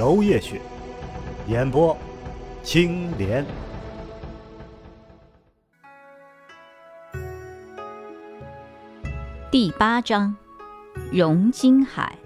娄烨雪，演播青莲。第八章，荣金海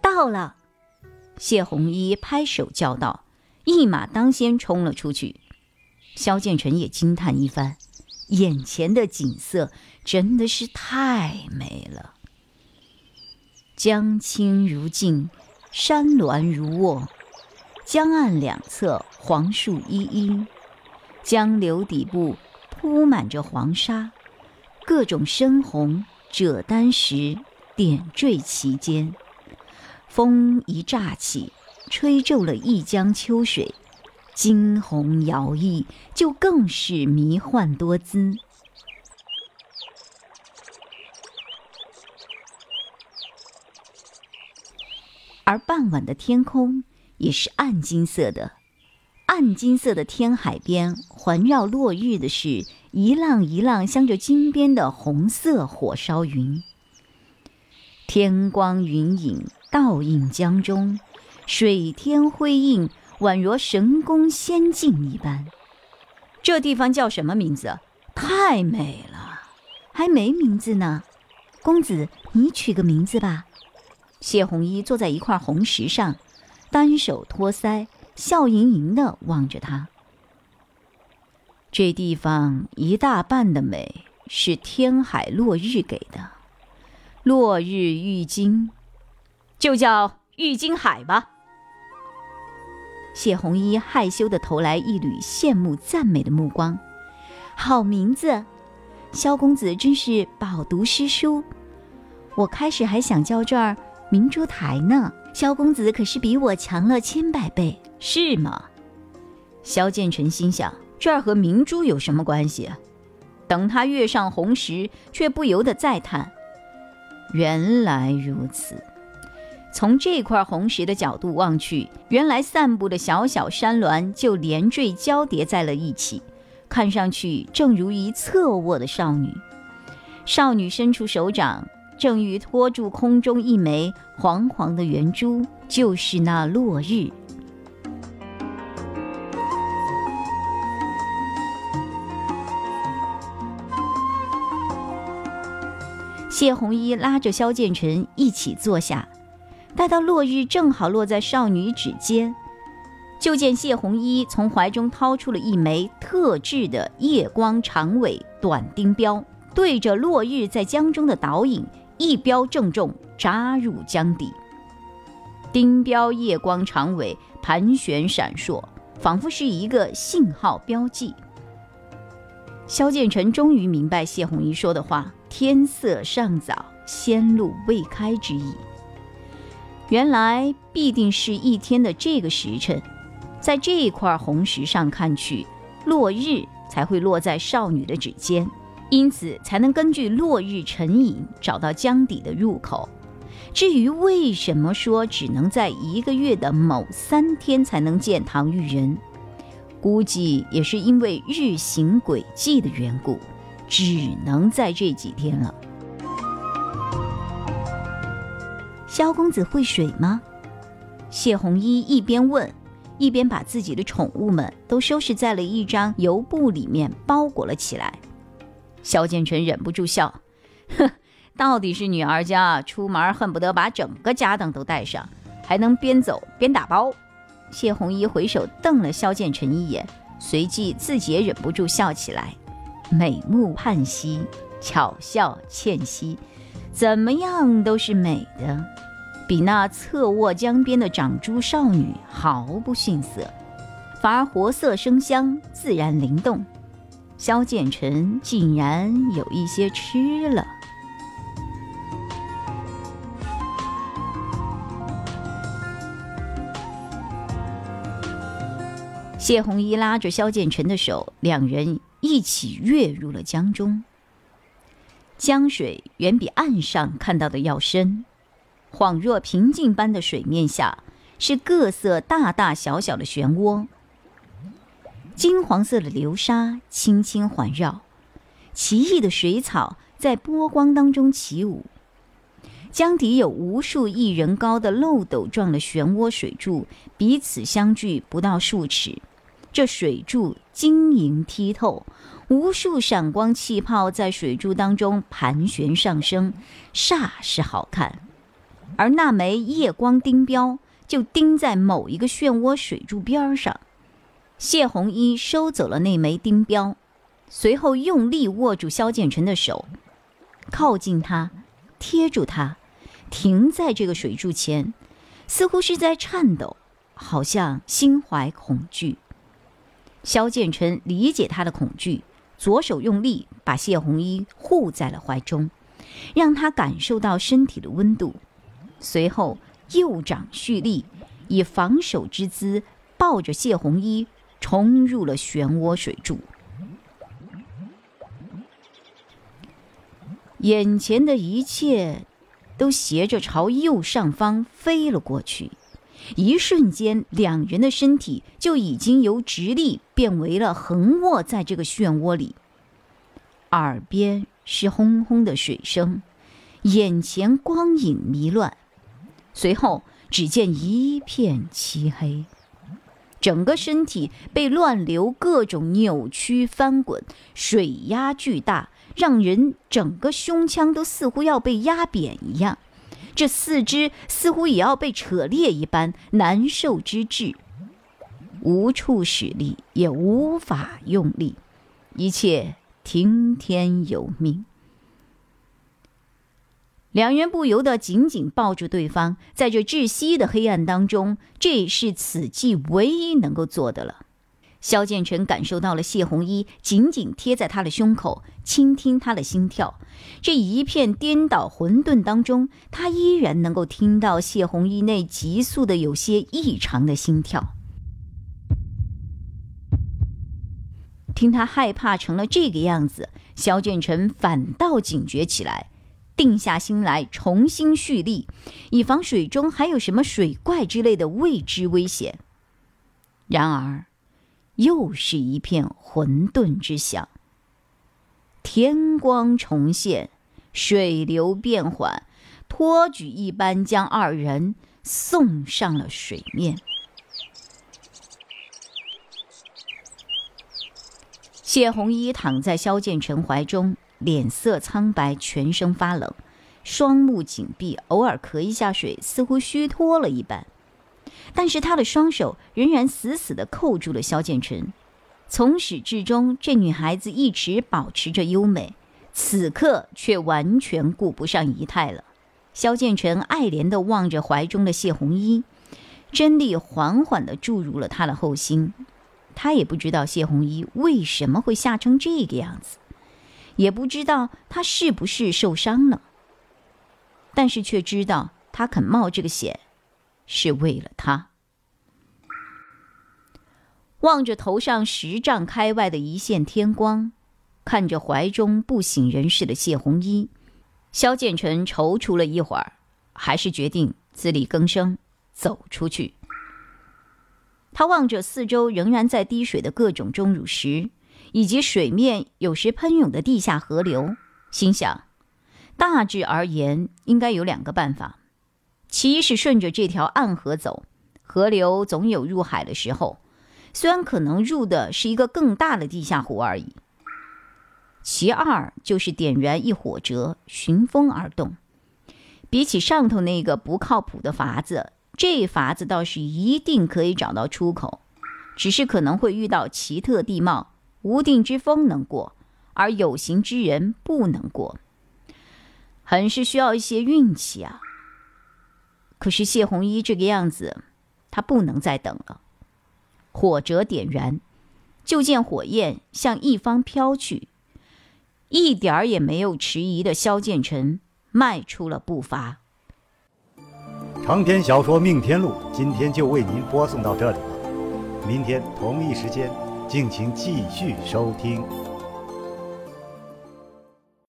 到了。谢红衣拍手叫道。一马当先冲了出去，萧建成也惊叹一番，眼前的景色真的是太美了。江清如镜，山峦如卧，江岸两侧黄树依依，江流底部铺满着黄沙，各种深红赭丹石点缀其间，风一乍起。吹皱了一江秋水，惊鸿摇曳，就更是迷幻多姿。而傍晚的天空也是暗金色的，暗金色的天海边环绕落日的是一浪一浪镶着金边的红色火烧云，天光云影倒映江中。水天辉映，宛若神宫仙境一般。这地方叫什么名字？太美了，还没名字呢。公子，你取个名字吧。谢红衣坐在一块红石上，单手托腮，笑盈盈的望着他。这地方一大半的美是天海落日给的，落日玉金，就叫玉金海吧。谢红衣害羞的投来一缕羡慕赞美的目光，好名字，萧公子真是饱读诗书。我开始还想叫这儿明珠台呢，萧公子可是比我强了千百倍，是吗？萧剑尘心想，这儿和明珠有什么关系？等他跃上红石，却不由得再叹：原来如此。从这块红石的角度望去，原来散布的小小山峦就连缀交叠在了一起，看上去正如一侧卧的少女。少女伸出手掌，正欲托住空中一枚黄黄的圆珠，就是那落日。谢红衣拉着萧剑尘一起坐下。待到落日正好落在少女指尖，就见谢红衣从怀中掏出了一枚特制的夜光长尾短钉镖，对着落日在江中的倒影一镖正中，扎入江底。丁镖夜光长尾盘旋闪烁，仿佛是一个信号标记。萧剑尘终于明白谢红衣说的话：“天色尚早，仙路未开”之意。原来必定是一天的这个时辰，在这块红石上看去，落日才会落在少女的指尖，因此才能根据落日沉影找到江底的入口。至于为什么说只能在一个月的某三天才能见唐玉人，估计也是因为日行轨迹的缘故，只能在这几天了。萧公子会水吗？谢红衣一边问，一边把自己的宠物们都收拾在了一张油布里面，包裹了起来。萧建成忍不住笑：“哼，到底是女儿家，出门恨不得把整个家当都带上，还能边走边打包。”谢红衣回首瞪了萧建成一眼，随即自己也忍不住笑起来，美目盼兮，巧笑倩兮。怎么样都是美的，比那侧卧江边的长珠少女毫不逊色，反而活色生香，自然灵动。萧剑尘竟然有一些吃了。谢红衣拉着萧剑尘的手两人一起跃入了江中。江水远比岸上看到的要深恍若平静般的水面下是各色大大小小的漩涡金黄色的流沙轻轻环绕，奇异的水草在波光当中起舞。江底有无数一人高的漏斗状的漩涡水柱，彼此相距不到数尺。这水柱晶莹剔透，无数闪光气泡在水柱当中盘旋上升，煞是好看。而那枚夜光钉标就钉在某一个漩涡水柱边上。谢红衣收走了那枚钉标，随后用力握住萧建成的手，靠近他，贴住他，停在这个水柱前，似乎是在颤抖，好像心怀恐惧。萧建成理解他的恐惧，左手用力把谢红衣护在了怀中，让他感受到身体的温度。随后右掌蓄力，以防守之姿抱着谢红衣冲入了漩涡水柱。眼前的一切都斜着朝右上方飞了过去。一瞬间，两人的身体就已经由直立变为了横卧在这个漩涡里。耳边是轰轰的水声，眼前光影迷乱，随后只见一片漆黑，整个身体被乱流各种扭曲翻滚，水压巨大，让人整个胸腔都似乎要被压扁一样。这四肢似乎也要被扯裂一般，难受之至，无处使力，也无法用力，一切听天由命。两人不由得紧紧抱住对方，在这窒息的黑暗当中，这是此际唯一能够做的了。萧建成感受到了谢红衣紧紧贴在他的胸口，倾听他的心跳。这一片颠倒混沌当中，他依然能够听到谢红衣那急速的、有些异常的心跳。听他害怕成了这个样子，萧建成反倒警觉起来，定下心来重新蓄力，以防水中还有什么水怪之类的未知危险。然而。又是一片混沌之响。天光重现，水流变缓，托举一般将二人送上了水面。谢红衣躺在萧建成怀中，脸色苍白，全身发冷，双目紧闭，偶尔咳一下水，似乎虚脱了一般。但是他的双手仍然死死地扣住了萧剑尘，从始至终，这女孩子一直保持着优美，此刻却完全顾不上仪态了。萧剑尘爱怜地望着怀中的谢红衣，真力缓缓地注入了他的后心。他也不知道谢红衣为什么会吓成这个样子，也不知道他是不是受伤了，但是却知道他肯冒这个险。是为了他。望着头上十丈开外的一线天光，看着怀中不省人事的谢红衣，萧建成踌躇了一会儿，还是决定自力更生，走出去。他望着四周仍然在滴水的各种钟乳石，以及水面有时喷涌的地下河流，心想：大致而言，应该有两个办法。其一是顺着这条暗河走，河流总有入海的时候，虽然可能入的是一个更大的地下湖而已。其二就是点燃一火折，寻风而动。比起上头那个不靠谱的法子，这法子倒是一定可以找到出口，只是可能会遇到奇特地貌，无定之风能过，而有形之人不能过，很是需要一些运气啊。可是谢红衣这个样子，他不能再等了。火折点燃，就见火焰向一方飘去，一点儿也没有迟疑的萧剑尘迈出了步伐。长篇小说《命天录》今天就为您播送到这里了。明天同一时间，敬请继续收听。